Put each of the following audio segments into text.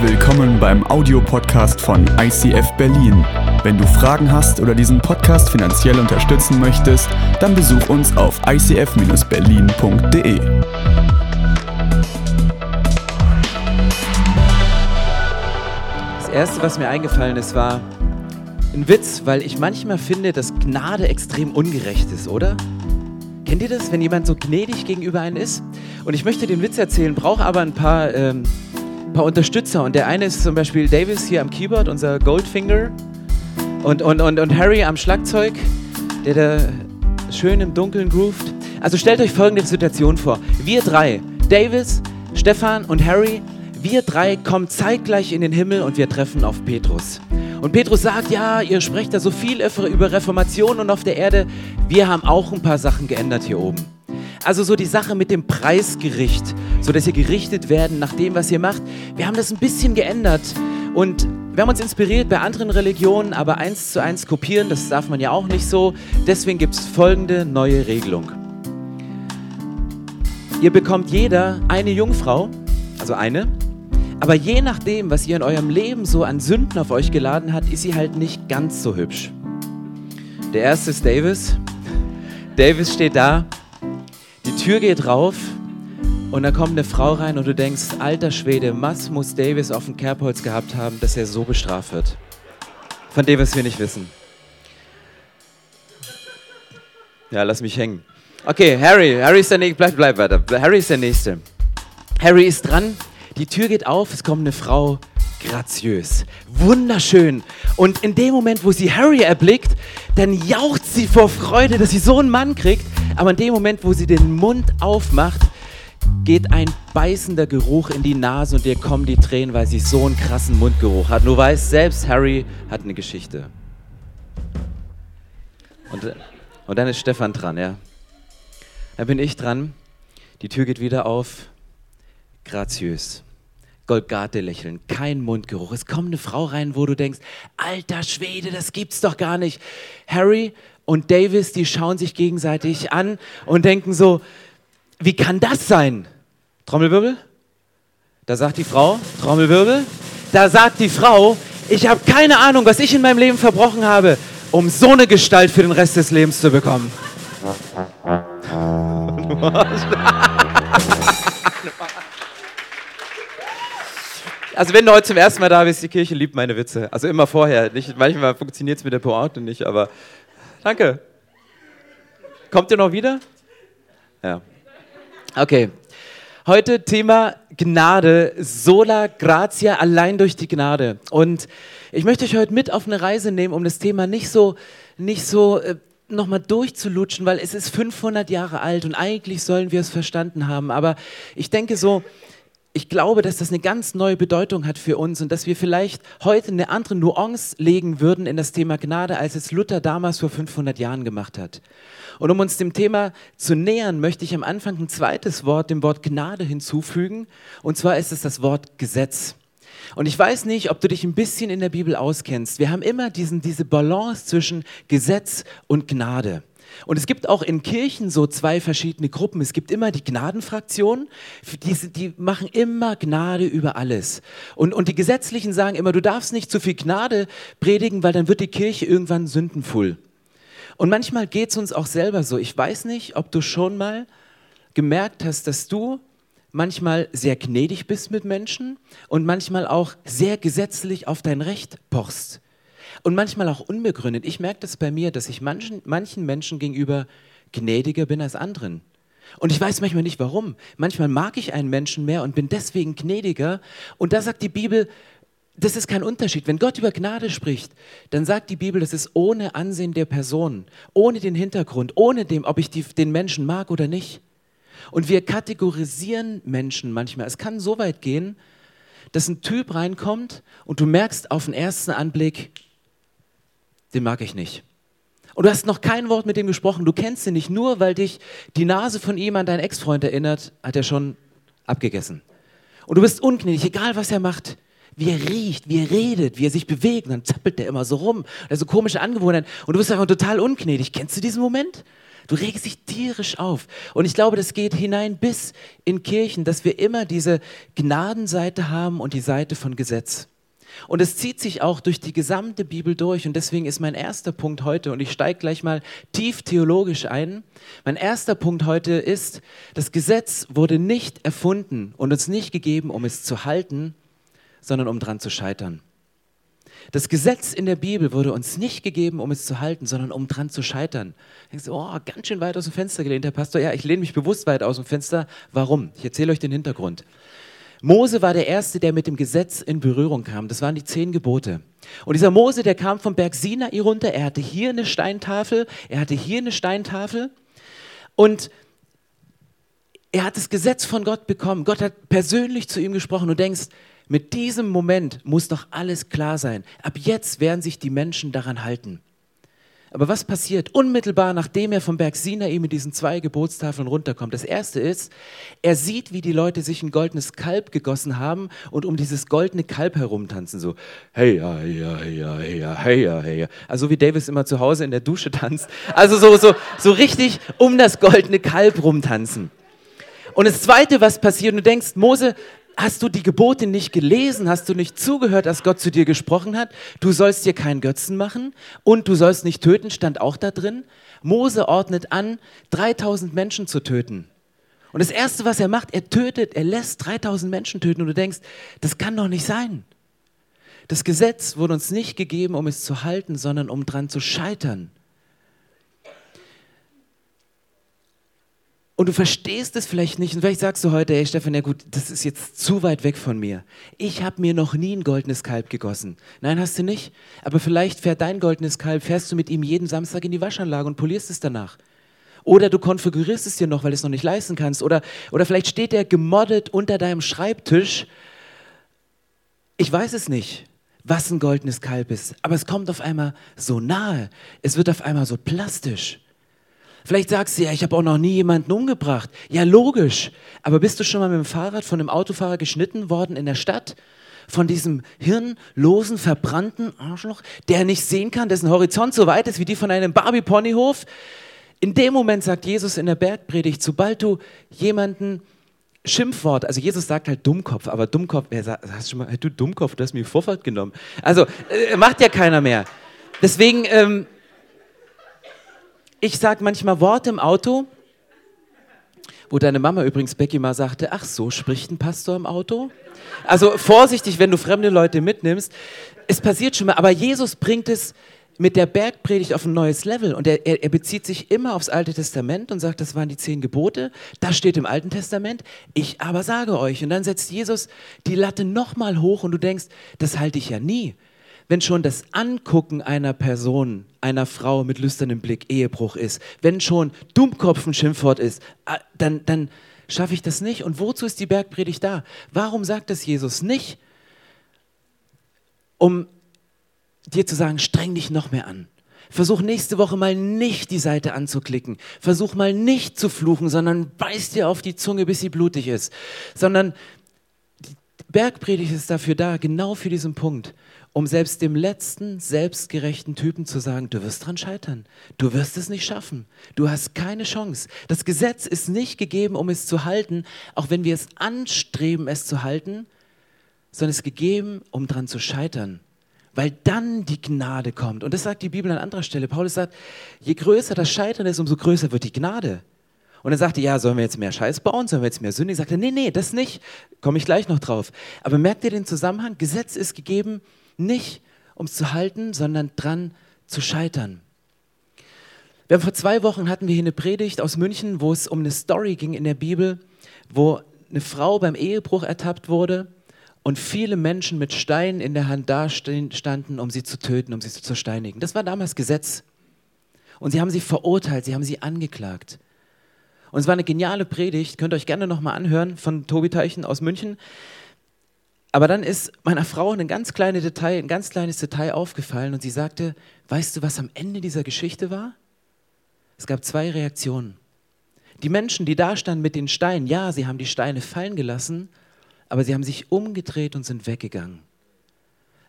Willkommen beim Audiopodcast von ICF Berlin. Wenn du Fragen hast oder diesen Podcast finanziell unterstützen möchtest, dann besuch uns auf icf-berlin.de. Das erste, was mir eingefallen ist, war ein Witz, weil ich manchmal finde, dass Gnade extrem ungerecht ist, oder? Kennt ihr das, wenn jemand so gnädig gegenüber einem ist? Und ich möchte den Witz erzählen, brauche aber ein paar, ähm, paar Unterstützer. Und der eine ist zum Beispiel Davis hier am Keyboard, unser Goldfinger. Und, und, und, und Harry am Schlagzeug, der da schön im Dunkeln groovt. Also stellt euch folgende Situation vor. Wir drei, Davis, Stefan und Harry, wir drei kommen zeitgleich in den Himmel und wir treffen auf Petrus. Und Petrus sagt, ja, ihr sprecht da so viel über Reformation und auf der Erde. Wir haben auch ein paar Sachen geändert hier oben. Also so die Sache mit dem Preisgericht, so dass ihr gerichtet werden nach dem, was ihr macht. Wir haben das ein bisschen geändert und wir haben uns inspiriert bei anderen Religionen, aber eins zu eins kopieren, das darf man ja auch nicht so. Deswegen gibt es folgende neue Regelung. Ihr bekommt jeder eine Jungfrau, also eine, aber je nachdem, was ihr in eurem Leben so an Sünden auf euch geladen hat, ist sie halt nicht ganz so hübsch. Der erste ist Davis. Davis steht da, die Tür geht rauf und da kommt eine Frau rein und du denkst, alter Schwede, was muss Davis auf dem Kerbholz gehabt haben, dass er so bestraft wird? Von dem, was wir nicht wissen. Ja, lass mich hängen. Okay, Harry, Harry ist der Nächste, bleib, bleib weiter. Harry ist der Nächste. Harry ist dran, die Tür geht auf, es kommt eine Frau, graziös, wunderschön. Und in dem Moment, wo sie Harry erblickt, dann jaucht sie vor Freude, dass sie so einen Mann kriegt. Aber in dem Moment, wo sie den Mund aufmacht, geht ein beißender Geruch in die Nase und ihr kommen die Tränen, weil sie so einen krassen Mundgeruch hat. Du weißt, selbst Harry hat eine Geschichte. Und, und dann ist Stefan dran, ja. Dann bin ich dran. Die Tür geht wieder auf. Graziös. Golgate-Lächeln, kein Mundgeruch. Es kommt eine Frau rein, wo du denkst, alter Schwede, das gibt's doch gar nicht. Harry und Davis, die schauen sich gegenseitig an und denken so, wie kann das sein? Trommelwirbel? Da sagt die Frau, Trommelwirbel, da sagt die Frau, ich habe keine Ahnung, was ich in meinem Leben verbrochen habe, um so eine Gestalt für den Rest des Lebens zu bekommen. Also wenn du heute zum ersten Mal da bist, die Kirche liebt meine Witze. Also immer vorher. Nicht, manchmal funktioniert es mit der Pointe nicht, aber danke. Kommt ihr noch wieder? Ja. Okay. Heute Thema Gnade, sola gratia, allein durch die Gnade. Und ich möchte euch heute mit auf eine Reise nehmen, um das Thema nicht so, nicht so äh, nochmal durchzulutschen, weil es ist 500 Jahre alt und eigentlich sollen wir es verstanden haben. Aber ich denke so, ich glaube, dass das eine ganz neue Bedeutung hat für uns und dass wir vielleicht heute eine andere Nuance legen würden in das Thema Gnade, als es Luther damals vor 500 Jahren gemacht hat. Und um uns dem Thema zu nähern, möchte ich am Anfang ein zweites Wort, dem Wort Gnade hinzufügen. Und zwar ist es das Wort Gesetz. Und ich weiß nicht, ob du dich ein bisschen in der Bibel auskennst. Wir haben immer diesen, diese Balance zwischen Gesetz und Gnade. Und es gibt auch in Kirchen so zwei verschiedene Gruppen. Es gibt immer die Gnadenfraktion, die, die machen immer Gnade über alles. Und, und die Gesetzlichen sagen immer, du darfst nicht zu viel Gnade predigen, weil dann wird die Kirche irgendwann sündenvoll. Und manchmal geht es uns auch selber so. Ich weiß nicht, ob du schon mal gemerkt hast, dass du manchmal sehr gnädig bist mit Menschen und manchmal auch sehr gesetzlich auf dein Recht pochst. Und manchmal auch unbegründet. Ich merke das bei mir, dass ich manchen, manchen Menschen gegenüber gnädiger bin als anderen. Und ich weiß manchmal nicht warum. Manchmal mag ich einen Menschen mehr und bin deswegen gnädiger. Und da sagt die Bibel, das ist kein Unterschied. Wenn Gott über Gnade spricht, dann sagt die Bibel, das ist ohne Ansehen der Person, ohne den Hintergrund, ohne dem, ob ich die, den Menschen mag oder nicht. Und wir kategorisieren Menschen manchmal. Es kann so weit gehen, dass ein Typ reinkommt und du merkst auf den ersten Anblick, den mag ich nicht. Und du hast noch kein Wort mit dem gesprochen, du kennst ihn nicht, nur weil dich die Nase von ihm an deinen Ex-Freund erinnert, hat er schon abgegessen. Und du bist ungnädig, egal was er macht. Wie er riecht, wie er redet, wie er sich bewegt, dann zappelt er immer so rum. Er so komische Angewohnheiten. Und du bist einfach total ungnädig. Kennst du diesen Moment? Du regst dich tierisch auf. Und ich glaube, das geht hinein bis in Kirchen, dass wir immer diese Gnadenseite haben und die Seite von Gesetz. Und es zieht sich auch durch die gesamte Bibel durch. Und deswegen ist mein erster Punkt heute, und ich steige gleich mal tief theologisch ein, mein erster Punkt heute ist, das Gesetz wurde nicht erfunden und uns nicht gegeben, um es zu halten, sondern um dran zu scheitern. Das Gesetz in der Bibel wurde uns nicht gegeben, um es zu halten, sondern um dran zu scheitern. Denkst du, oh, ganz schön weit aus dem Fenster gelehnt, Herr Pastor. Ja, ich lehne mich bewusst weit aus dem Fenster. Warum? Ich erzähle euch den Hintergrund. Mose war der Erste, der mit dem Gesetz in Berührung kam. Das waren die zehn Gebote. Und dieser Mose, der kam vom Berg Sinai runter. Er hatte hier eine Steintafel, er hatte hier eine Steintafel. Und er hat das Gesetz von Gott bekommen. Gott hat persönlich zu ihm gesprochen. Du denkst, mit diesem Moment muss doch alles klar sein. Ab jetzt werden sich die Menschen daran halten. Aber was passiert unmittelbar, nachdem er vom Berg Sinai mit diesen zwei Gebotstafeln runterkommt? Das erste ist, er sieht, wie die Leute sich ein goldenes Kalb gegossen haben und um dieses goldene Kalb herumtanzen. So, hey, ja, ja, ja, ja, hey, ja, hey, ja. Also wie Davis immer zu Hause in der Dusche tanzt. Also so, so, so richtig um das goldene Kalb rumtanzen. Und das Zweite, was passiert, und du denkst, Mose, hast du die Gebote nicht gelesen? Hast du nicht zugehört, dass Gott zu dir gesprochen hat? Du sollst dir keinen Götzen machen und du sollst nicht töten, stand auch da drin. Mose ordnet an, 3000 Menschen zu töten. Und das Erste, was er macht, er tötet, er lässt 3000 Menschen töten. Und du denkst, das kann doch nicht sein. Das Gesetz wurde uns nicht gegeben, um es zu halten, sondern um dran zu scheitern. Und du verstehst es vielleicht nicht. Und vielleicht sagst du heute, hey Stefan, ja gut, das ist jetzt zu weit weg von mir. Ich habe mir noch nie ein goldenes Kalb gegossen. Nein, hast du nicht. Aber vielleicht fährt dein goldenes Kalb, fährst du mit ihm jeden Samstag in die Waschanlage und polierst es danach. Oder du konfigurierst es dir noch, weil du es noch nicht leisten kannst. Oder, oder vielleicht steht der gemoddet unter deinem Schreibtisch. Ich weiß es nicht, was ein goldenes Kalb ist. Aber es kommt auf einmal so nahe. Es wird auf einmal so plastisch. Vielleicht sagst du ja, ich habe auch noch nie jemanden umgebracht. Ja, logisch. Aber bist du schon mal mit dem Fahrrad von einem Autofahrer geschnitten worden in der Stadt? Von diesem hirnlosen, verbrannten Arschloch, der nicht sehen kann, dessen Horizont so weit ist wie die von einem Barbie-Ponyhof? In dem Moment sagt Jesus in der Bergpredigt, sobald du jemanden Schimpfwort, also Jesus sagt halt Dummkopf, aber Dummkopf, wer sagt, hast du schon mal, du Dummkopf, du hast mir Vorfahrt genommen. Also, äh, macht ja keiner mehr. Deswegen, ähm, ich sage manchmal Worte im Auto, wo deine Mama übrigens Becky mal sagte, ach so spricht ein Pastor im Auto. Also vorsichtig, wenn du fremde Leute mitnimmst. Es passiert schon mal, aber Jesus bringt es mit der Bergpredigt auf ein neues Level und er, er, bezieht sich immer aufs Alte Testament und sagt, das waren die zehn Gebote, das steht im Alten Testament, ich aber sage euch. Und dann setzt Jesus die Latte nochmal hoch und du denkst, das halte ich ja nie wenn schon das Angucken einer Person, einer Frau mit lüsternem Blick Ehebruch ist, wenn schon Dummkopf ein Schimpfwort ist, ah, dann, dann schaffe ich das nicht. Und wozu ist die Bergpredigt da? Warum sagt das Jesus nicht, um dir zu sagen, streng dich noch mehr an. Versuch nächste Woche mal nicht die Seite anzuklicken. Versuch mal nicht zu fluchen, sondern beiß dir auf die Zunge, bis sie blutig ist. Sondern die Bergpredigt ist dafür da, genau für diesen Punkt um selbst dem letzten selbstgerechten Typen zu sagen, du wirst dran scheitern, du wirst es nicht schaffen, du hast keine Chance. Das Gesetz ist nicht gegeben, um es zu halten, auch wenn wir es anstreben, es zu halten, sondern es ist gegeben, um dran zu scheitern, weil dann die Gnade kommt. Und das sagt die Bibel an anderer Stelle. Paulus sagt, je größer das Scheitern ist, umso größer wird die Gnade. Und er sagte, ja, sollen wir jetzt mehr Scheiß bauen? Sollen wir jetzt mehr Sünde? Ich sagte, nee, nee, das nicht. Komme ich gleich noch drauf. Aber merkt ihr den Zusammenhang? Gesetz ist gegeben, nicht um es zu halten, sondern dran zu scheitern. Wir haben vor zwei Wochen hatten wir hier eine Predigt aus München, wo es um eine Story ging in der Bibel, wo eine Frau beim Ehebruch ertappt wurde und viele Menschen mit Steinen in der Hand dastanden, um sie zu töten, um sie zu zersteinigen. Das war damals Gesetz. Und sie haben sie verurteilt, sie haben sie angeklagt. Und es war eine geniale Predigt, könnt ihr euch gerne nochmal anhören, von Tobi Teichen aus München. Aber dann ist meiner Frau ein ganz, kleine Detail, ein ganz kleines Detail aufgefallen und sie sagte, weißt du, was am Ende dieser Geschichte war? Es gab zwei Reaktionen. Die Menschen, die da standen mit den Steinen, ja, sie haben die Steine fallen gelassen, aber sie haben sich umgedreht und sind weggegangen.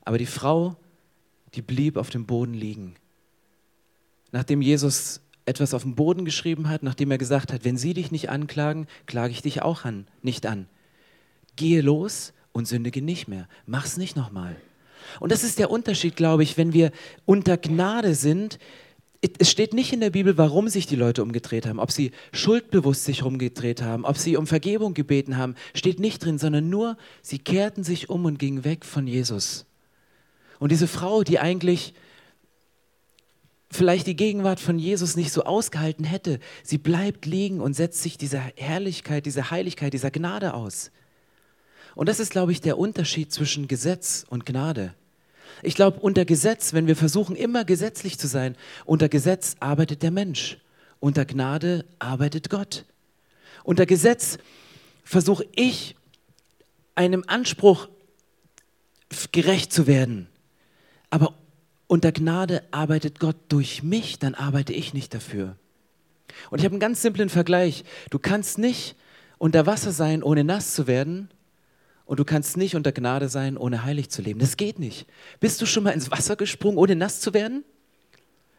Aber die Frau, die blieb auf dem Boden liegen. Nachdem Jesus etwas auf den Boden geschrieben hat, nachdem er gesagt hat, wenn sie dich nicht anklagen, klage ich dich auch an, nicht an. Gehe los und sündige nicht mehr. Mach's nicht nochmal. Und das ist der Unterschied, glaube ich, wenn wir unter Gnade sind. Es steht nicht in der Bibel, warum sich die Leute umgedreht haben, ob sie schuldbewusst sich umgedreht haben, ob sie um Vergebung gebeten haben, steht nicht drin, sondern nur, sie kehrten sich um und gingen weg von Jesus. Und diese Frau, die eigentlich vielleicht die Gegenwart von Jesus nicht so ausgehalten hätte, sie bleibt liegen und setzt sich dieser Herrlichkeit, dieser Heiligkeit, dieser Gnade aus. Und das ist, glaube ich, der Unterschied zwischen Gesetz und Gnade. Ich glaube, unter Gesetz, wenn wir versuchen, immer gesetzlich zu sein, unter Gesetz arbeitet der Mensch, unter Gnade arbeitet Gott. Unter Gesetz versuche ich, einem Anspruch gerecht zu werden. Aber unter Gnade arbeitet Gott durch mich, dann arbeite ich nicht dafür. Und ich habe einen ganz simplen Vergleich. Du kannst nicht unter Wasser sein, ohne nass zu werden. Und du kannst nicht unter Gnade sein, ohne heilig zu leben. Das geht nicht. Bist du schon mal ins Wasser gesprungen, ohne nass zu werden?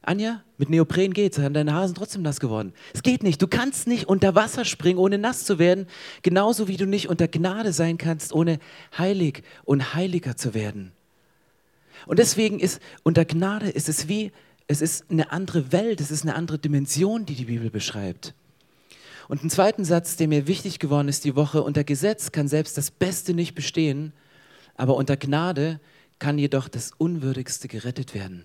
Anja, mit Neopren geht's, deine Haare sind trotzdem nass geworden. Es geht nicht. Du kannst nicht unter Wasser springen, ohne nass zu werden, genauso wie du nicht unter Gnade sein kannst, ohne heilig und heiliger zu werden. Und deswegen ist unter Gnade ist es wie, es ist eine andere Welt, es ist eine andere Dimension, die die Bibel beschreibt. Und ein zweiten Satz, der mir wichtig geworden ist die Woche, unter Gesetz kann selbst das Beste nicht bestehen, aber unter Gnade kann jedoch das Unwürdigste gerettet werden.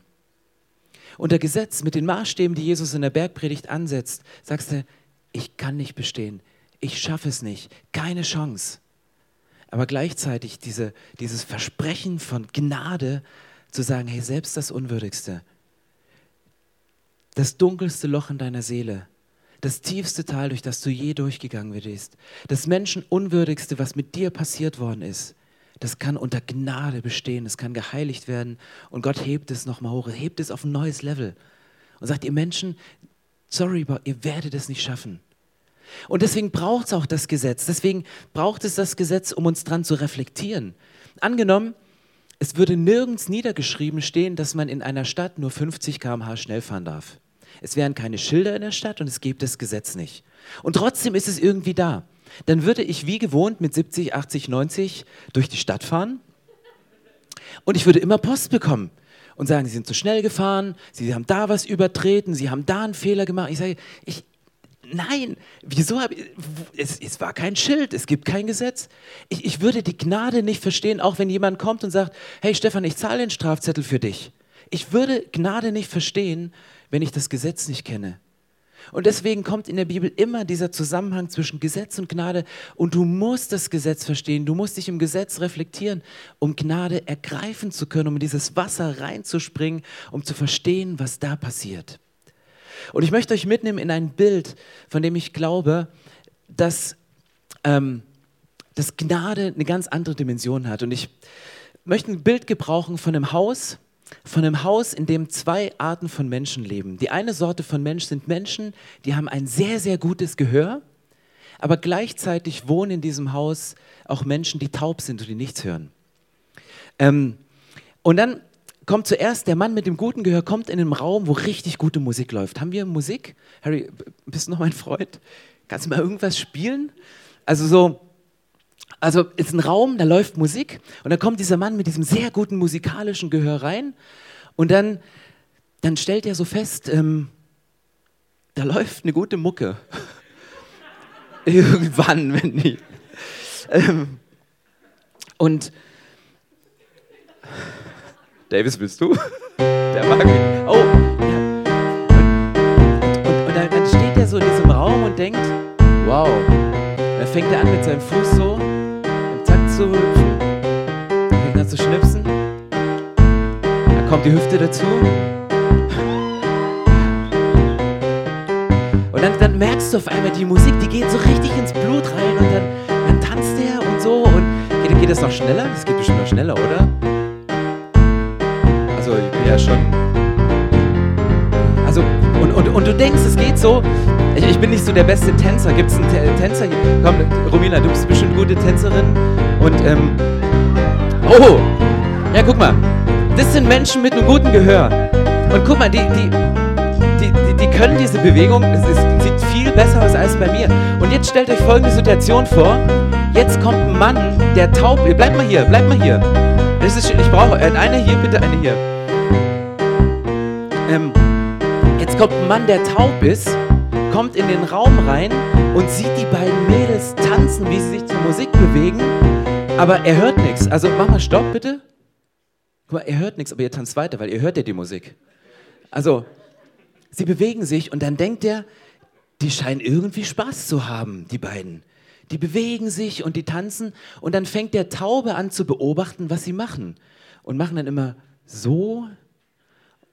Unter Gesetz, mit den Maßstäben, die Jesus in der Bergpredigt ansetzt, sagst du, ich kann nicht bestehen, ich schaffe es nicht, keine Chance. Aber gleichzeitig diese, dieses Versprechen von Gnade zu sagen, hey, selbst das Unwürdigste, das dunkelste Loch in deiner Seele, das tiefste Tal, durch das du je durchgegangen bist, das Menschenunwürdigste, was mit dir passiert worden ist, das kann unter Gnade bestehen, es kann geheiligt werden. Und Gott hebt es nochmal hoch, hebt es auf ein neues Level. Und sagt, ihr Menschen, sorry, ihr werdet es nicht schaffen. Und deswegen braucht es auch das Gesetz, deswegen braucht es das Gesetz, um uns dran zu reflektieren. Angenommen, es würde nirgends niedergeschrieben stehen, dass man in einer Stadt nur 50 km/h schnell fahren darf. Es wären keine Schilder in der Stadt und es gibt das Gesetz nicht. Und trotzdem ist es irgendwie da. Dann würde ich wie gewohnt mit 70, 80, 90 durch die Stadt fahren und ich würde immer Post bekommen und sagen, Sie sind zu schnell gefahren, Sie haben da was übertreten, Sie haben da einen Fehler gemacht. Ich sage, ich, Nein, wieso habe ich, es, es, war kein Schild, es gibt kein Gesetz. Ich, ich würde die Gnade nicht verstehen, auch wenn jemand kommt und sagt, hey Stefan, ich zahle den Strafzettel für dich. Ich würde Gnade nicht verstehen, wenn ich das Gesetz nicht kenne. Und deswegen kommt in der Bibel immer dieser Zusammenhang zwischen Gesetz und Gnade. Und du musst das Gesetz verstehen, du musst dich im Gesetz reflektieren, um Gnade ergreifen zu können, um in dieses Wasser reinzuspringen, um zu verstehen, was da passiert. Und ich möchte euch mitnehmen in ein Bild, von dem ich glaube, dass, ähm, dass Gnade eine ganz andere Dimension hat. Und ich möchte ein Bild gebrauchen von einem Haus, von einem Haus, in dem zwei Arten von Menschen leben. Die eine Sorte von Mensch sind Menschen, die haben ein sehr, sehr gutes Gehör, aber gleichzeitig wohnen in diesem Haus auch Menschen, die taub sind und die nichts hören. Ähm, und dann kommt zuerst der Mann mit dem guten Gehör, kommt in einen Raum, wo richtig gute Musik läuft. Haben wir Musik? Harry, bist du noch mein Freund? Kannst du mal irgendwas spielen? Also so, also ist ein Raum, da läuft Musik und dann kommt dieser Mann mit diesem sehr guten musikalischen Gehör rein und dann, dann stellt er so fest, ähm, da läuft eine gute Mucke. Irgendwann, wenn nicht. Ähm, und Davis, bist du? Der mag mich. Oh. Und, und, und, dann steht er so in diesem Raum und denkt, wow. Dann fängt er an mit seinem Fuß so zu hüpfen. Dann fängt er an zu schnipsen. Dann kommt die Hüfte dazu. Und dann, dann merkst du auf einmal, die Musik, die geht so richtig ins Blut rein und dann, dann tanzt er und so. Und geht, geht das noch schneller? Das geht bestimmt noch schneller, oder? Also ich bin ja schon. Und, und, du denkst, es geht so. Ich, ich bin nicht so der beste Tänzer. Gibt es einen Tänzer hier? Komm, Romina, du bist bestimmt gute Tänzerin. Und, ähm. Oh! Ja, guck mal. Das sind Menschen mit einem guten Gehör. Und guck mal, die, die, die, die, die können diese Bewegung, es ist, sieht viel besser aus als bei mir. Und jetzt stellt euch folgende Situation vor. Jetzt kommt ein Mann, der taub ist. Bleibt mal hier, bleibt mal hier. Das ist, ich brauche äh, eine hier, bitte eine hier. Ähm, jetzt kommt ein Mann, der taub ist, kommt in den Raum rein und sieht die beiden Mädels tanzen, wie sie sich zur Musik bewegen. Aber er hört nichts. Also mach mal Stopp, bitte. Guck mal, er hört nichts, aber ihr tanzt weiter, weil ihr hört ja die Musik. Also, sie bewegen sich und dann denkt er, die scheinen irgendwie Spaß zu haben, die beiden. Die bewegen sich und die tanzen und dann fängt der Taube an zu beobachten, was sie machen. Und machen dann immer so.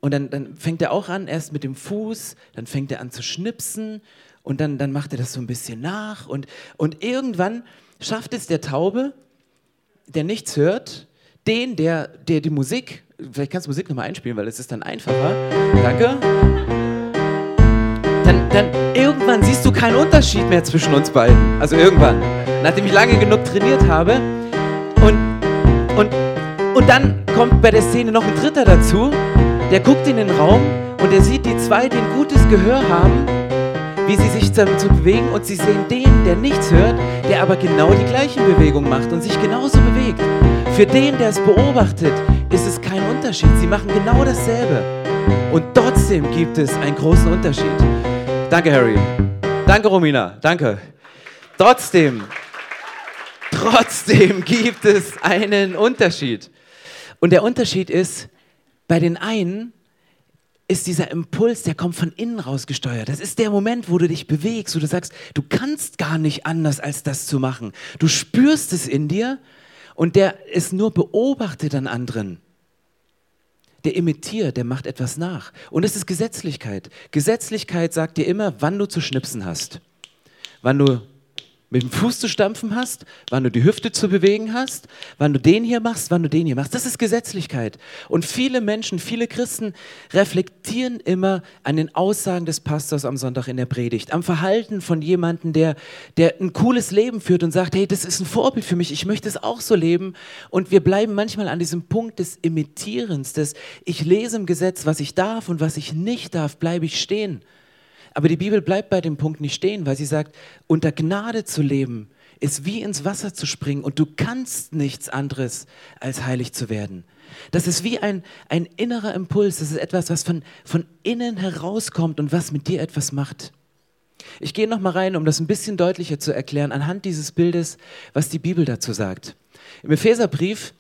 Und dann, dann fängt er auch an, erst mit dem Fuß, dann fängt er an zu schnipsen und dann, dann macht er das so ein bisschen nach. Und, und irgendwann schafft es der Taube, der nichts hört, den, der, der die Musik, vielleicht kannst du Musik nochmal einspielen, weil es ist dann einfacher. Danke. Dann, dann irgendwann siehst du keinen Unterschied mehr zwischen uns beiden. Also irgendwann. Nachdem ich lange genug trainiert habe. Und, und, und dann kommt bei der Szene noch ein Dritter dazu. Der guckt in den Raum und er sieht die zwei, die ein gutes Gehör haben, wie sie sich zu, zu bewegen und sie sehen den, der nichts hört, der aber genau die gleichen Bewegungen macht und sich genauso bewegt. Für den, der es beobachtet, ist es kein Unterschied. Sie machen genau dasselbe. Und trotzdem gibt es einen großen Unterschied. Danke, Harry. Danke, Romina. Danke. Trotzdem, trotzdem gibt es einen Unterschied. Und der Unterschied ist, bei den einen ist dieser Impuls, der kommt von innen raus gesteuert. Das ist der Moment, wo du dich bewegst, wo du sagst, du kannst gar nicht anders, als das zu machen. Du spürst es in dir und der es nur beobachtet an anderen. Der imitiert, der macht etwas nach. Und es ist Gesetzlichkeit. Gesetzlichkeit sagt dir immer, wann du zu schnipsen hast. Wann du mit dem Fuß zu stampfen hast, wann du die Hüfte zu bewegen hast, wann du den hier machst, wann du den hier machst. Das ist Gesetzlichkeit. Und viele Menschen, viele Christen reflektieren immer an den Aussagen des Pastors am Sonntag in der Predigt, am Verhalten von jemandem, der, der ein cooles Leben führt und sagt, hey, das ist ein Vorbild für mich, ich möchte es auch so leben. Und wir bleiben manchmal an diesem Punkt des Imitierens, des ich lese im Gesetz, was ich darf und was ich nicht darf, bleibe ich stehen. Aber die Bibel bleibt bei dem Punkt nicht stehen, weil sie sagt, unter Gnade zu leben ist wie ins Wasser zu springen und du kannst nichts anderes als heilig zu werden. Das ist wie ein, ein innerer Impuls, das ist etwas, was von, von innen herauskommt und was mit dir etwas macht. Ich gehe noch mal rein, um das ein bisschen deutlicher zu erklären, anhand dieses Bildes, was die Bibel dazu sagt. Im Epheserbrief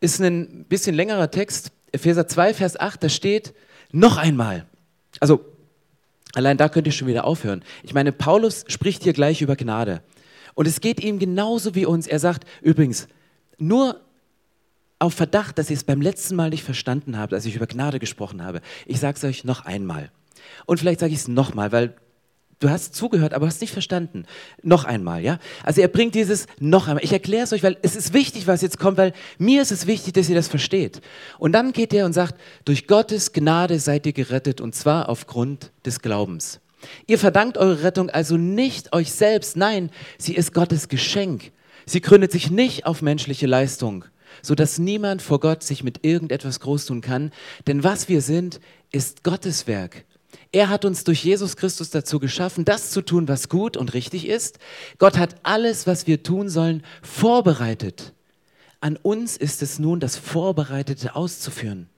ist ein bisschen längerer Text, Epheser 2, Vers 8, da steht, noch einmal. Also Allein da könnt ihr schon wieder aufhören. Ich meine, Paulus spricht hier gleich über Gnade. Und es geht ihm genauso wie uns. Er sagt, übrigens, nur auf Verdacht, dass ihr es beim letzten Mal nicht verstanden habt, als ich über Gnade gesprochen habe. Ich sage es euch noch einmal. Und vielleicht sage ich es nochmal, weil Du hast zugehört, aber hast nicht verstanden. Noch einmal, ja? Also er bringt dieses noch einmal. Ich erkläre es euch, weil es ist wichtig, was jetzt kommt, weil mir ist es wichtig, dass ihr das versteht. Und dann geht er und sagt, durch Gottes Gnade seid ihr gerettet und zwar aufgrund des Glaubens. Ihr verdankt eure Rettung also nicht euch selbst, nein, sie ist Gottes Geschenk. Sie gründet sich nicht auf menschliche Leistung, sodass niemand vor Gott sich mit irgendetwas groß tun kann, denn was wir sind, ist Gottes Werk. Er hat uns durch Jesus Christus dazu geschaffen, das zu tun, was gut und richtig ist. Gott hat alles, was wir tun sollen, vorbereitet. An uns ist es nun, das Vorbereitete auszuführen.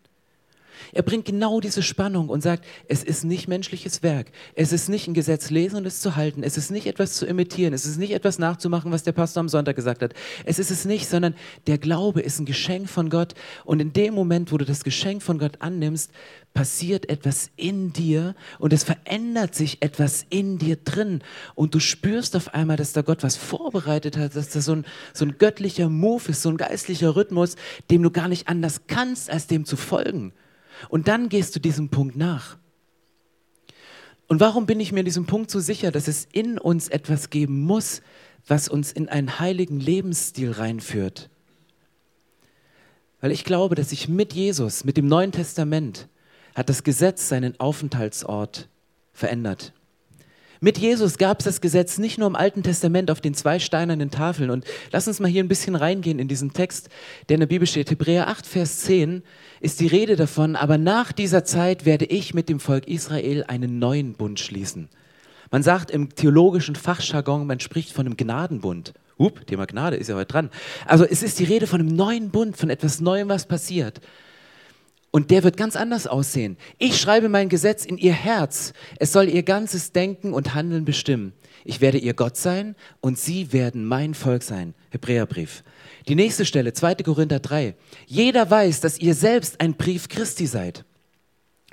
Er bringt genau diese Spannung und sagt, es ist nicht menschliches Werk. Es ist nicht ein Gesetz lesen und es zu halten. Es ist nicht etwas zu imitieren. Es ist nicht etwas nachzumachen, was der Pastor am Sonntag gesagt hat. Es ist es nicht, sondern der Glaube ist ein Geschenk von Gott. Und in dem Moment, wo du das Geschenk von Gott annimmst, passiert etwas in dir und es verändert sich etwas in dir drin. Und du spürst auf einmal, dass da Gott was vorbereitet hat, dass da so ein, so ein göttlicher Move ist, so ein geistlicher Rhythmus, dem du gar nicht anders kannst, als dem zu folgen. Und dann gehst du diesem Punkt nach. Und warum bin ich mir in diesem Punkt so sicher, dass es in uns etwas geben muss, was uns in einen heiligen Lebensstil reinführt? Weil ich glaube, dass sich mit Jesus, mit dem Neuen Testament, hat das Gesetz seinen Aufenthaltsort verändert. Mit Jesus gab es das Gesetz nicht nur im Alten Testament auf den zwei steinernen Tafeln. Und lass uns mal hier ein bisschen reingehen in diesen Text, der in der Bibel steht. Hebräer 8, Vers 10 ist die Rede davon, aber nach dieser Zeit werde ich mit dem Volk Israel einen neuen Bund schließen. Man sagt im theologischen Fachjargon, man spricht von einem Gnadenbund. Up, Thema Gnade ist ja heute dran. Also es ist die Rede von einem neuen Bund, von etwas Neuem, was passiert. Und der wird ganz anders aussehen. Ich schreibe mein Gesetz in ihr Herz. Es soll ihr ganzes Denken und Handeln bestimmen. Ich werde ihr Gott sein und sie werden mein Volk sein. Hebräerbrief. Die nächste Stelle, 2. Korinther 3. Jeder weiß, dass ihr selbst ein Brief Christi seid.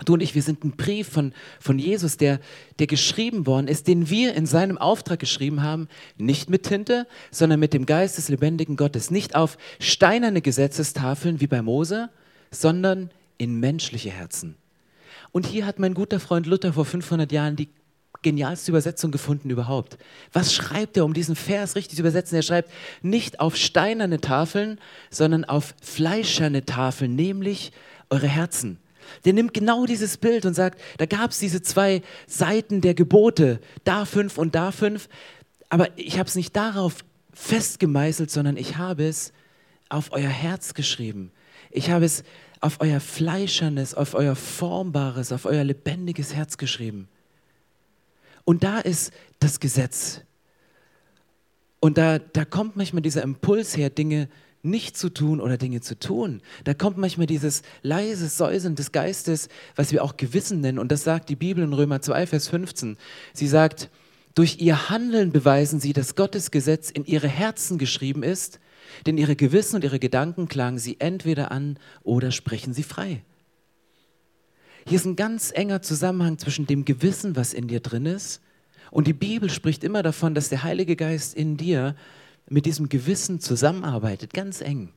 Du und ich, wir sind ein Brief von, von Jesus, der, der geschrieben worden ist, den wir in seinem Auftrag geschrieben haben, nicht mit Tinte, sondern mit dem Geist des lebendigen Gottes. Nicht auf steinerne Gesetzestafeln wie bei Mose, sondern in menschliche Herzen. Und hier hat mein guter Freund Luther vor 500 Jahren die genialste Übersetzung gefunden überhaupt. Was schreibt er, um diesen Vers richtig zu übersetzen? Er schreibt nicht auf steinerne Tafeln, sondern auf fleischerne Tafeln, nämlich eure Herzen. Der nimmt genau dieses Bild und sagt, da gab es diese zwei Seiten der Gebote, da fünf und da fünf, aber ich habe es nicht darauf festgemeißelt, sondern ich habe es auf euer Herz geschrieben. Ich habe es auf euer fleischernes, auf euer formbares, auf euer lebendiges Herz geschrieben. Und da ist das Gesetz. Und da, da kommt manchmal dieser Impuls her, Dinge nicht zu tun oder Dinge zu tun. Da kommt manchmal dieses leise Säuseln des Geistes, was wir auch Gewissen nennen. Und das sagt die Bibel in Römer 2, Vers 15. Sie sagt, durch ihr Handeln beweisen sie, dass Gottes Gesetz in ihre Herzen geschrieben ist, denn ihre Gewissen und ihre Gedanken klagen sie entweder an oder sprechen sie frei. Hier ist ein ganz enger Zusammenhang zwischen dem Gewissen, was in dir drin ist, und die Bibel spricht immer davon, dass der Heilige Geist in dir mit diesem Gewissen zusammenarbeitet, ganz eng.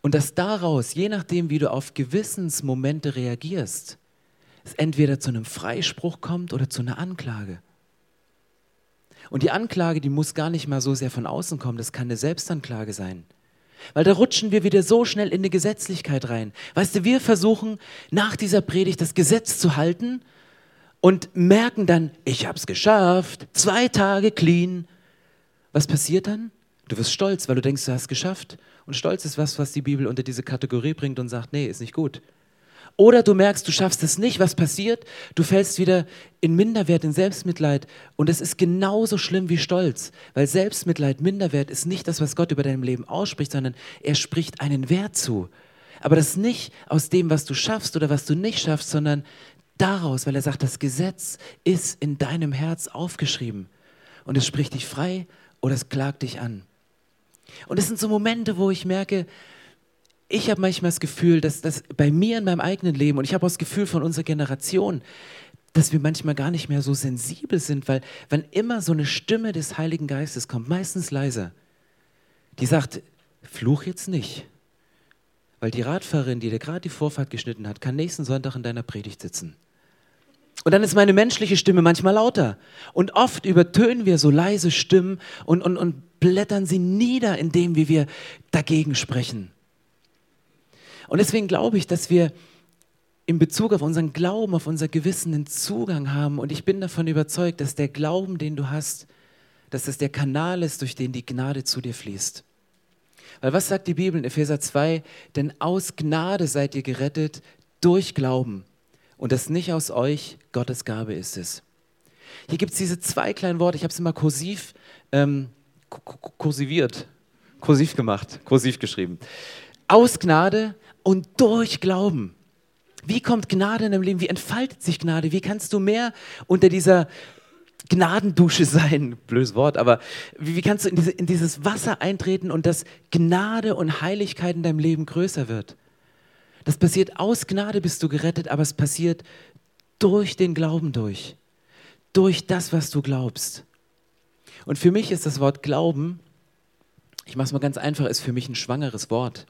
Und dass daraus, je nachdem, wie du auf Gewissensmomente reagierst, es entweder zu einem Freispruch kommt oder zu einer Anklage. Und die Anklage, die muss gar nicht mal so sehr von außen kommen, das kann eine Selbstanklage sein. Weil da rutschen wir wieder so schnell in die Gesetzlichkeit rein. Weißt du, wir versuchen nach dieser Predigt das Gesetz zu halten und merken dann, ich habe es geschafft, zwei Tage clean, was passiert dann? Du wirst stolz, weil du denkst, du hast es geschafft. Und Stolz ist was, was die Bibel unter diese Kategorie bringt und sagt, nee, ist nicht gut. Oder du merkst, du schaffst es nicht. Was passiert? Du fällst wieder in Minderwert, in Selbstmitleid. Und es ist genauso schlimm wie Stolz. Weil Selbstmitleid, Minderwert ist nicht das, was Gott über deinem Leben ausspricht, sondern er spricht einen Wert zu. Aber das nicht aus dem, was du schaffst oder was du nicht schaffst, sondern daraus, weil er sagt, das Gesetz ist in deinem Herz aufgeschrieben. Und es spricht dich frei oder es klagt dich an. Und es sind so Momente, wo ich merke, ich habe manchmal das Gefühl, dass das bei mir in meinem eigenen Leben und ich habe auch das Gefühl von unserer Generation, dass wir manchmal gar nicht mehr so sensibel sind, weil wenn immer so eine Stimme des Heiligen Geistes kommt, meistens leise, die sagt, fluch jetzt nicht, weil die Radfahrerin, die dir gerade die Vorfahrt geschnitten hat, kann nächsten Sonntag in deiner Predigt sitzen. Und dann ist meine menschliche Stimme manchmal lauter. Und oft übertönen wir so leise Stimmen und, und, und blättern sie nieder in dem, wie wir dagegen sprechen. Und deswegen glaube ich, dass wir in Bezug auf unseren Glauben, auf unser Gewissen einen Zugang haben. Und ich bin davon überzeugt, dass der Glauben, den du hast, dass das der Kanal ist, durch den die Gnade zu dir fließt. Weil was sagt die Bibel in Epheser 2? Denn aus Gnade seid ihr gerettet durch Glauben und das nicht aus euch, Gottes Gabe ist es. Hier gibt es diese zwei kleinen Worte, ich habe es immer kursiv, ähm, kursiviert, kursiv gemacht, kursiv geschrieben. Aus Gnade und durch Glauben. Wie kommt Gnade in deinem Leben? Wie entfaltet sich Gnade? Wie kannst du mehr unter dieser Gnadendusche sein? Blödes Wort, aber wie, kannst du in, diese, in dieses Wasser eintreten und dass Gnade und Heiligkeit in deinem Leben größer wird? Das passiert aus Gnade bist du gerettet, aber es passiert durch den Glauben durch. Durch das, was du glaubst. Und für mich ist das Wort Glauben, ich mache es mal ganz einfach, ist für mich ein schwangeres Wort.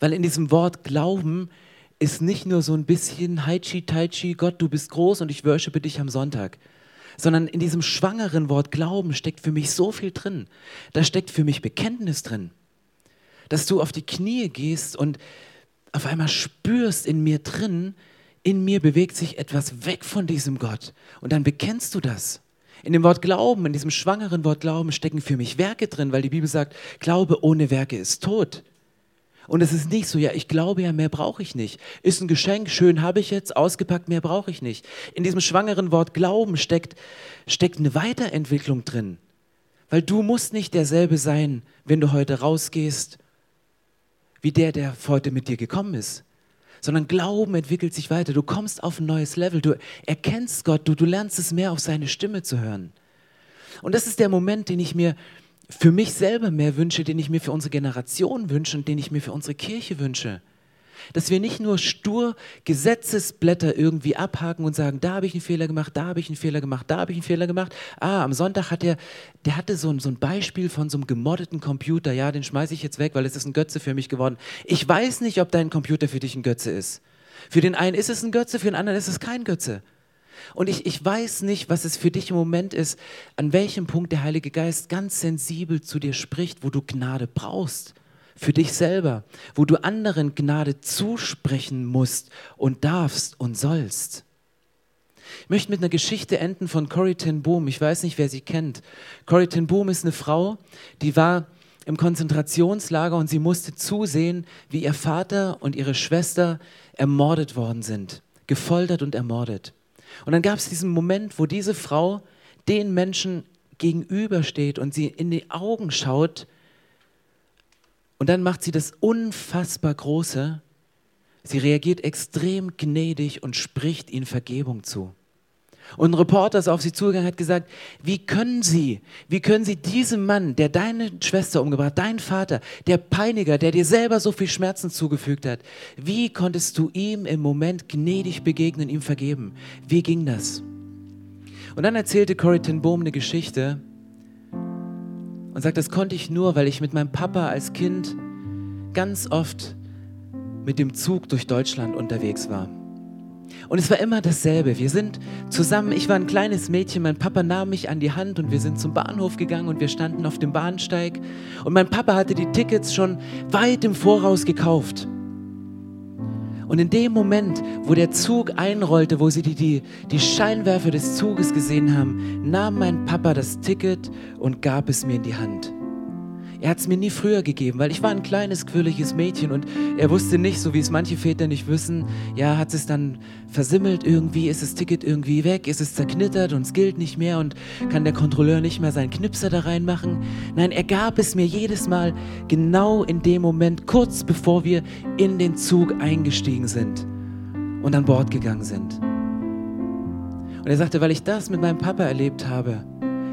Weil in diesem Wort Glauben ist nicht nur so ein bisschen Haichi Taichi, Gott, du bist groß und ich worshipe dich am Sonntag. Sondern in diesem schwangeren Wort Glauben steckt für mich so viel drin. Da steckt für mich Bekenntnis drin. Dass du auf die Knie gehst und auf einmal spürst in mir drin, in mir bewegt sich etwas weg von diesem Gott. Und dann bekennst du das. In dem Wort Glauben, in diesem schwangeren Wort Glauben stecken für mich Werke drin, weil die Bibel sagt, Glaube ohne Werke ist tot. Und es ist nicht so, ja, ich glaube ja, mehr brauche ich nicht. Ist ein Geschenk, schön habe ich jetzt, ausgepackt, mehr brauche ich nicht. In diesem schwangeren Wort Glauben steckt, steckt eine Weiterentwicklung drin. Weil du musst nicht derselbe sein, wenn du heute rausgehst, wie der, der heute mit dir gekommen ist sondern Glauben entwickelt sich weiter. Du kommst auf ein neues Level, du erkennst Gott, du, du lernst es mehr auf seine Stimme zu hören. Und das ist der Moment, den ich mir für mich selber mehr wünsche, den ich mir für unsere Generation wünsche und den ich mir für unsere Kirche wünsche. Dass wir nicht nur stur Gesetzesblätter irgendwie abhaken und sagen, da habe ich einen Fehler gemacht, da habe ich einen Fehler gemacht, da habe ich einen Fehler gemacht. Ah, am Sonntag hat er, der hatte so ein, so ein Beispiel von so einem gemoddeten Computer. Ja, den schmeiße ich jetzt weg, weil es ist ein Götze für mich geworden. Ich weiß nicht, ob dein Computer für dich ein Götze ist. Für den einen ist es ein Götze, für den anderen ist es kein Götze. Und ich, ich weiß nicht, was es für dich im Moment ist, an welchem Punkt der Heilige Geist ganz sensibel zu dir spricht, wo du Gnade brauchst für dich selber, wo du anderen Gnade zusprechen musst und darfst und sollst. Ich möchte mit einer Geschichte enden von Corrie ten Boom. Ich weiß nicht, wer sie kennt. Corrie ten Boom ist eine Frau, die war im Konzentrationslager und sie musste zusehen, wie ihr Vater und ihre Schwester ermordet worden sind, gefoltert und ermordet. Und dann gab es diesen Moment, wo diese Frau den Menschen gegenübersteht und sie in die Augen schaut und dann macht sie das unfassbar Große. Sie reagiert extrem gnädig und spricht ihnen Vergebung zu. Und ein Reporter ist auf sie zugegangen und hat gesagt, wie können Sie, wie können Sie diesem Mann, der deine Schwester umgebracht dein Vater, der Peiniger, der dir selber so viel Schmerzen zugefügt hat, wie konntest du ihm im Moment gnädig begegnen, ihm vergeben? Wie ging das? Und dann erzählte Corrie ten Boom eine Geschichte, und sagt, das konnte ich nur, weil ich mit meinem Papa als Kind ganz oft mit dem Zug durch Deutschland unterwegs war. Und es war immer dasselbe. Wir sind zusammen, ich war ein kleines Mädchen, mein Papa nahm mich an die Hand und wir sind zum Bahnhof gegangen und wir standen auf dem Bahnsteig. Und mein Papa hatte die Tickets schon weit im Voraus gekauft. Und in dem Moment, wo der Zug einrollte, wo sie die, die, die Scheinwerfer des Zuges gesehen haben, nahm mein Papa das Ticket und gab es mir in die Hand. Er hat es mir nie früher gegeben, weil ich war ein kleines, quirliges Mädchen und er wusste nicht, so wie es manche Väter nicht wissen, ja, hat es dann versimmelt irgendwie, ist das Ticket irgendwie weg, ist es zerknittert und es gilt nicht mehr und kann der Kontrolleur nicht mehr seinen Knipser da reinmachen. Nein, er gab es mir jedes Mal genau in dem Moment, kurz bevor wir in den Zug eingestiegen sind und an Bord gegangen sind. Und er sagte, weil ich das mit meinem Papa erlebt habe,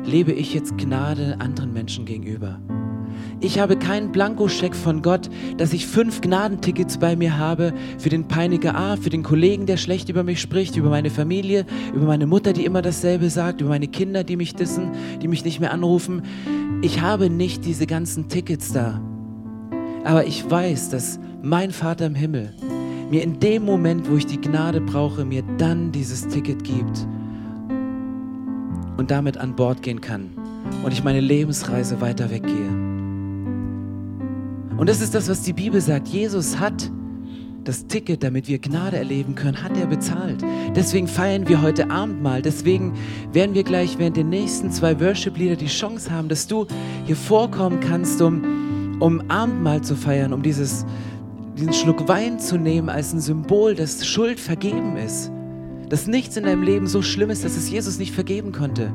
lebe ich jetzt Gnade anderen Menschen gegenüber. Ich habe keinen Blankoscheck von Gott, dass ich fünf Gnadentickets bei mir habe für den Peiniger A, für den Kollegen, der schlecht über mich spricht, über meine Familie, über meine Mutter, die immer dasselbe sagt, über meine Kinder, die mich dissen, die mich nicht mehr anrufen. Ich habe nicht diese ganzen Tickets da. Aber ich weiß, dass mein Vater im Himmel mir in dem Moment, wo ich die Gnade brauche, mir dann dieses Ticket gibt und damit an Bord gehen kann und ich meine Lebensreise weiter weggehe. Und das ist das, was die Bibel sagt. Jesus hat das Ticket, damit wir Gnade erleben können, hat er bezahlt. Deswegen feiern wir heute Abendmahl. Deswegen werden wir gleich während den nächsten zwei Worship-Lieder die Chance haben, dass du hier vorkommen kannst, um, um Abendmahl zu feiern, um dieses, diesen Schluck Wein zu nehmen als ein Symbol, dass Schuld vergeben ist. Dass nichts in deinem Leben so schlimm ist, dass es Jesus nicht vergeben konnte.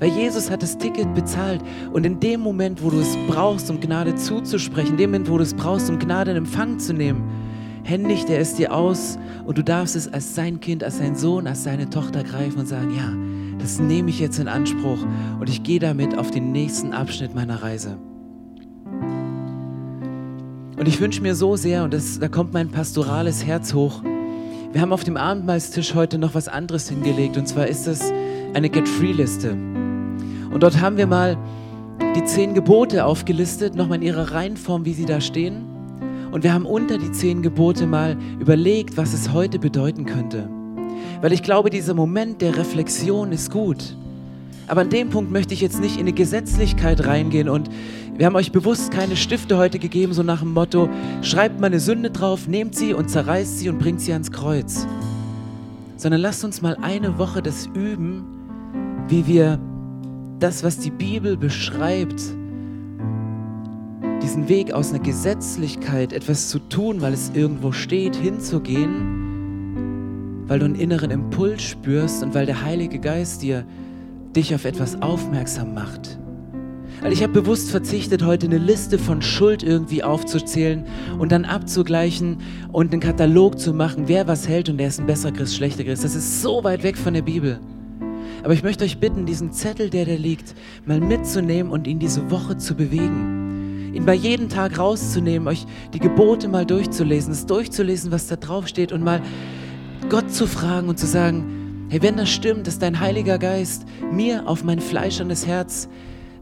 Weil Jesus hat das Ticket bezahlt. Und in dem Moment, wo du es brauchst, um Gnade zuzusprechen, in dem Moment, wo du es brauchst, um Gnade in Empfang zu nehmen, händigt er es dir aus und du darfst es als sein Kind, als sein Sohn, als seine Tochter greifen und sagen, ja, das nehme ich jetzt in Anspruch und ich gehe damit auf den nächsten Abschnitt meiner Reise. Und ich wünsche mir so sehr, und das, da kommt mein pastorales Herz hoch, wir haben auf dem Abendmahlstisch heute noch was anderes hingelegt, und zwar ist das eine Get-Free-Liste. Und dort haben wir mal die zehn Gebote aufgelistet, nochmal in ihrer Reihenform, wie sie da stehen. Und wir haben unter die zehn Gebote mal überlegt, was es heute bedeuten könnte. Weil ich glaube, dieser Moment der Reflexion ist gut. Aber an dem Punkt möchte ich jetzt nicht in eine Gesetzlichkeit reingehen und wir haben euch bewusst keine Stifte heute gegeben, so nach dem Motto, schreibt mal eine Sünde drauf, nehmt sie und zerreißt sie und bringt sie ans Kreuz. sondern lasst uns mal eine Woche das üben, wie wir das, was die Bibel beschreibt, diesen Weg aus einer Gesetzlichkeit, etwas zu tun, weil es irgendwo steht, hinzugehen, weil du einen inneren Impuls spürst und weil der Heilige Geist dir dich auf etwas aufmerksam macht. Weil ich habe bewusst verzichtet, heute eine Liste von Schuld irgendwie aufzuzählen und dann abzugleichen und einen Katalog zu machen, wer was hält und der ist ein besserer Christ, schlechter Christ. Das ist so weit weg von der Bibel. Aber ich möchte euch bitten, diesen Zettel, der da liegt, mal mitzunehmen und ihn diese Woche zu bewegen. Ihn bei jedem Tag rauszunehmen, euch die Gebote mal durchzulesen, es durchzulesen, was da drauf steht und mal Gott zu fragen und zu sagen, hey, wenn das stimmt, dass dein Heiliger Geist mir auf mein fleischendes Herz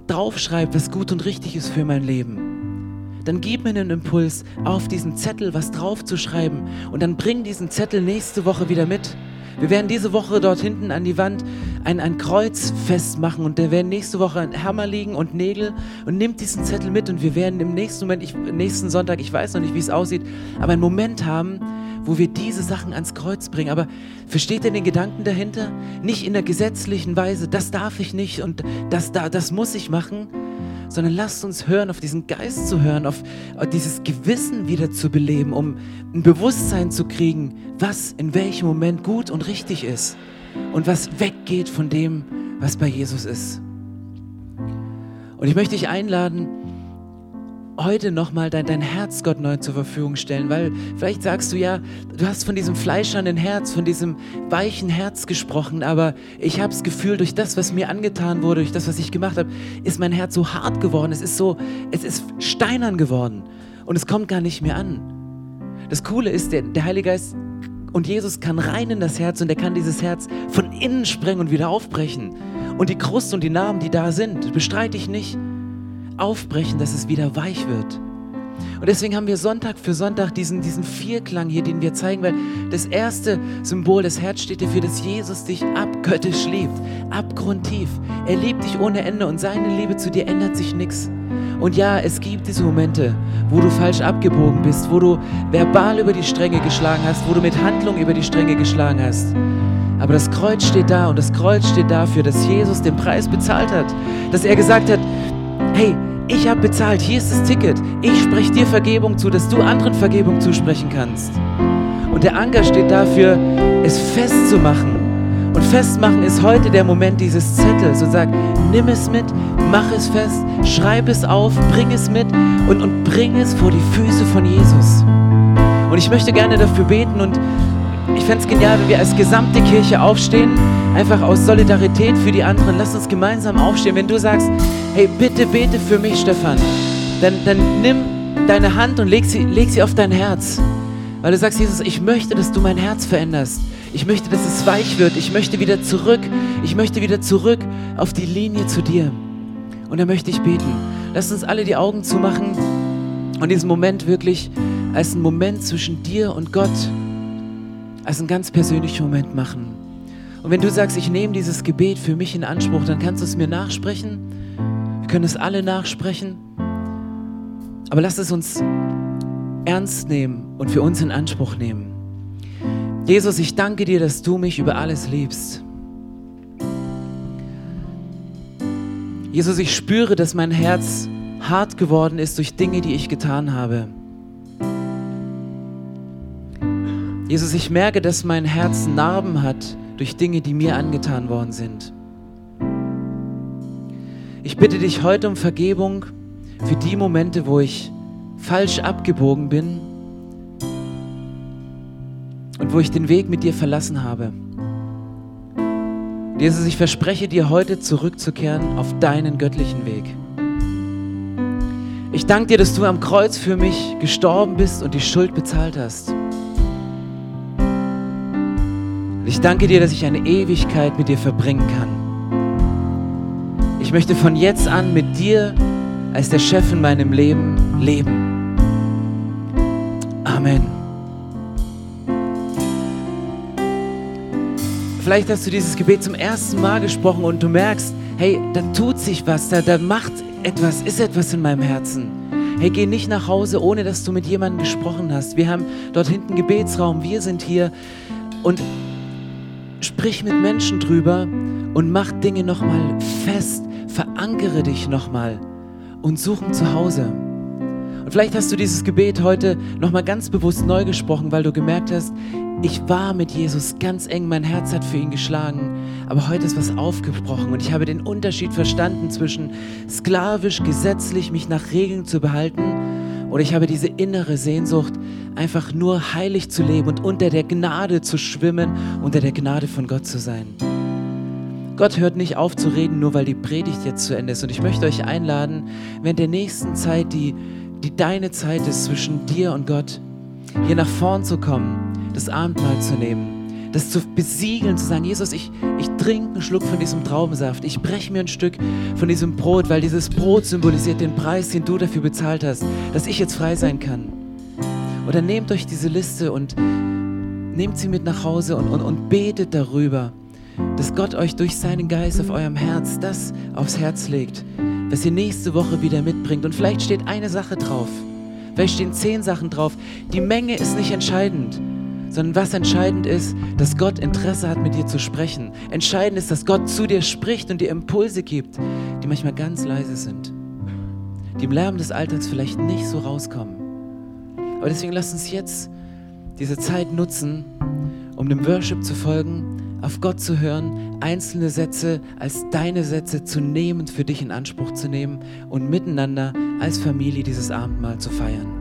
draufschreibt, was gut und richtig ist für mein Leben, dann gib mir einen Impuls, auf diesen Zettel was draufzuschreiben und dann bring diesen Zettel nächste Woche wieder mit. Wir werden diese Woche dort hinten an die Wand ein, ein Kreuz festmachen und da werden nächste Woche ein Hammer liegen und Nägel und nimmt diesen Zettel mit und wir werden im nächsten Moment, ich, nächsten Sonntag, ich weiß noch nicht, wie es aussieht, aber einen Moment haben, wo wir diese Sachen ans Kreuz bringen. Aber versteht ihr den Gedanken dahinter? Nicht in der gesetzlichen Weise, das darf ich nicht und das, da, das muss ich machen, sondern lasst uns hören, auf diesen Geist zu hören, auf dieses Gewissen wieder zu beleben, um ein Bewusstsein zu kriegen, was in welchem Moment gut und richtig ist und was weggeht von dem, was bei Jesus ist. Und ich möchte dich einladen, heute nochmal dein, dein Herz Gott neu zur Verfügung stellen, weil vielleicht sagst du ja, du hast von diesem fleischernen Herz, von diesem weichen Herz gesprochen, aber ich habe das Gefühl, durch das, was mir angetan wurde, durch das, was ich gemacht habe, ist mein Herz so hart geworden, es ist so, es ist steinern geworden und es kommt gar nicht mehr an. Das Coole ist, der, der Heilige Geist und Jesus kann rein in das Herz und er kann dieses Herz von innen sprengen und wieder aufbrechen. Und die Krust und die Narben, die da sind, bestreite ich nicht aufbrechen, dass es wieder weich wird. Und deswegen haben wir Sonntag für Sonntag diesen, diesen Vierklang hier, den wir zeigen, weil das erste Symbol, das Herz steht dafür, dass Jesus dich abgöttisch liebt, abgrundtief. Er liebt dich ohne Ende und seine Liebe zu dir ändert sich nichts. Und ja, es gibt diese Momente, wo du falsch abgebogen bist, wo du verbal über die Stränge geschlagen hast, wo du mit Handlung über die Stränge geschlagen hast. Aber das Kreuz steht da und das Kreuz steht dafür, dass Jesus den Preis bezahlt hat, dass er gesagt hat, hey, ich habe bezahlt, hier ist das Ticket. Ich spreche dir Vergebung zu, dass du anderen Vergebung zusprechen kannst. Und der Anker steht dafür, es festzumachen. Und festmachen ist heute der Moment dieses Zettels und sag, nimm es mit, mach es fest, schreib es auf, bring es mit und, und bring es vor die Füße von Jesus. Und ich möchte gerne dafür beten und ich fände es genial, wenn wir als gesamte Kirche aufstehen, einfach aus Solidarität für die anderen. Lass uns gemeinsam aufstehen. Wenn du sagst, hey, bitte bete für mich, Stefan, dann, dann nimm deine Hand und leg sie, leg sie auf dein Herz. Weil du sagst, Jesus, ich möchte, dass du mein Herz veränderst. Ich möchte, dass es weich wird. Ich möchte wieder zurück. Ich möchte wieder zurück auf die Linie zu dir. Und da möchte ich beten. Lass uns alle die Augen zumachen und diesen Moment wirklich als einen Moment zwischen dir und Gott als einen ganz persönlichen Moment machen. Und wenn du sagst, ich nehme dieses Gebet für mich in Anspruch, dann kannst du es mir nachsprechen. Wir können es alle nachsprechen. Aber lass es uns ernst nehmen und für uns in Anspruch nehmen. Jesus, ich danke dir, dass du mich über alles liebst. Jesus, ich spüre, dass mein Herz hart geworden ist durch Dinge, die ich getan habe. Jesus, ich merke, dass mein Herz Narben hat durch Dinge, die mir angetan worden sind. Ich bitte dich heute um Vergebung für die Momente, wo ich falsch abgebogen bin und wo ich den Weg mit dir verlassen habe. Jesus, ich verspreche dir heute zurückzukehren auf deinen göttlichen Weg. Ich danke dir, dass du am Kreuz für mich gestorben bist und die Schuld bezahlt hast. Ich danke dir, dass ich eine Ewigkeit mit dir verbringen kann. Ich möchte von jetzt an mit dir als der Chef in meinem Leben leben. Amen. Vielleicht hast du dieses Gebet zum ersten Mal gesprochen und du merkst, hey, da tut sich was, da, da macht etwas, ist etwas in meinem Herzen. Hey, geh nicht nach Hause, ohne dass du mit jemandem gesprochen hast. Wir haben dort hinten Gebetsraum, wir sind hier und sprich mit Menschen drüber und mach Dinge nochmal fest, verankere dich nochmal und such ein Zuhause. Und vielleicht hast du dieses Gebet heute nochmal ganz bewusst neu gesprochen, weil du gemerkt hast, ich war mit Jesus ganz eng, mein Herz hat für ihn geschlagen, aber heute ist was aufgebrochen und ich habe den Unterschied verstanden zwischen sklavisch, gesetzlich mich nach Regeln zu behalten oder ich habe diese innere Sehnsucht, einfach nur heilig zu leben und unter der Gnade zu schwimmen, unter der Gnade von Gott zu sein. Gott hört nicht auf zu reden, nur weil die Predigt jetzt zu Ende ist. Und ich möchte euch einladen, während der nächsten Zeit, die, die deine Zeit ist zwischen dir und Gott, hier nach vorn zu kommen, das Abendmahl zu nehmen, das zu besiegeln, zu sagen, Jesus, ich, ich trinke einen Schluck von diesem Traubensaft, ich breche mir ein Stück von diesem Brot, weil dieses Brot symbolisiert den Preis, den du dafür bezahlt hast, dass ich jetzt frei sein kann. Oder nehmt euch diese Liste und nehmt sie mit nach Hause und, und, und betet darüber dass Gott euch durch seinen Geist auf eurem Herz das aufs Herz legt, was ihr nächste Woche wieder mitbringt. Und vielleicht steht eine Sache drauf, vielleicht stehen zehn Sachen drauf. Die Menge ist nicht entscheidend, sondern was entscheidend ist, dass Gott Interesse hat, mit dir zu sprechen. Entscheidend ist, dass Gott zu dir spricht und dir Impulse gibt, die manchmal ganz leise sind, die im Lärm des Alltags vielleicht nicht so rauskommen. Aber deswegen lasst uns jetzt diese Zeit nutzen, um dem Worship zu folgen auf Gott zu hören, einzelne Sätze als deine Sätze zu nehmen, für dich in Anspruch zu nehmen und miteinander als Familie dieses Abendmahl zu feiern.